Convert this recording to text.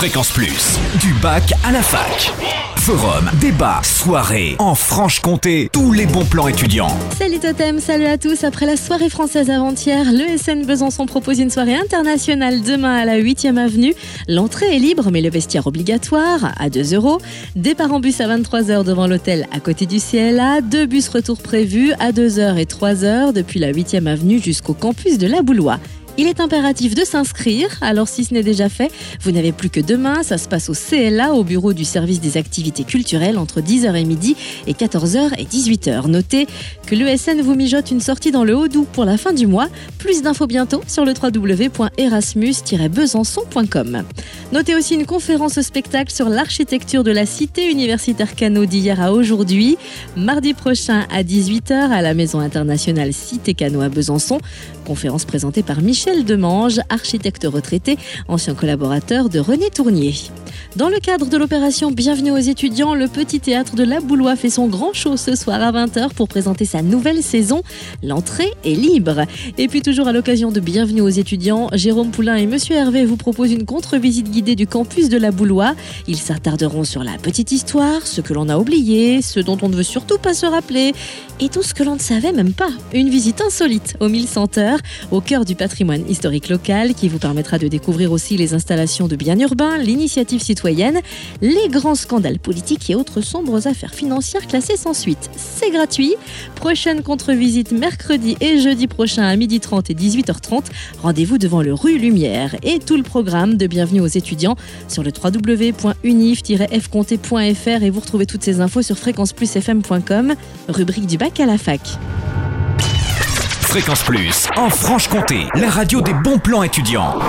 Fréquence Plus, du bac à la fac. Forum, débat, soirée, en Franche-Comté, tous les bons plans étudiants. Salut Totem, salut à tous. Après la soirée française avant-hier, le SN Besançon propose une soirée internationale demain à la 8e avenue. L'entrée est libre, mais le vestiaire obligatoire à 2 euros. Départ en bus à 23h devant l'hôtel à côté du CLA. Deux bus retour prévus à 2h et 3h depuis la 8e avenue jusqu'au campus de la Boulois. Il est impératif de s'inscrire, alors si ce n'est déjà fait, vous n'avez plus que demain, ça se passe au CLA, au bureau du service des activités culturelles entre 10h et midi et 14h et 18h. Notez que l'ESN vous mijote une sortie dans le Haut-Doubs pour la fin du mois. Plus d'infos bientôt sur le www.erasmus-besançon.com. Notez aussi une conférence spectacle sur l'architecture de la cité universitaire Cano d'hier à aujourd'hui, mardi prochain à 18h à la Maison internationale Cité Cano à Besançon. Conférence présentée par Michel Demange, architecte retraité, ancien collaborateur de René Tournier. Dans le cadre de l'opération Bienvenue aux étudiants, le petit théâtre de La Boulois fait son grand show ce soir à 20h pour présenter sa nouvelle saison. L'entrée est libre. Et puis toujours à l'occasion de Bienvenue aux étudiants, Jérôme Poulain et Monsieur Hervé vous proposent une contre-visite guidée du campus de La Boulois. Ils s'attarderont sur la petite histoire, ce que l'on a oublié, ce dont on ne veut surtout pas se rappeler et tout ce que l'on ne savait même pas. Une visite insolite au 1100 heures, au cœur du patrimoine historique local qui vous permettra de découvrir aussi les installations de biens urbains, l'initiative citoyenne, les grands scandales politiques et autres sombres affaires financières classées sans suite. C'est gratuit. Prochaine contre-visite mercredi et jeudi prochain à 12h30 et 18h30. Rendez-vous devant le rue Lumière et tout le programme de Bienvenue aux étudiants sur le www.unif-fconté.fr et vous retrouvez toutes ces infos sur fréquenceplusfm.com, rubrique du bac à la fac. Fréquence Plus, en Franche-Comté, la radio des bons plans étudiants.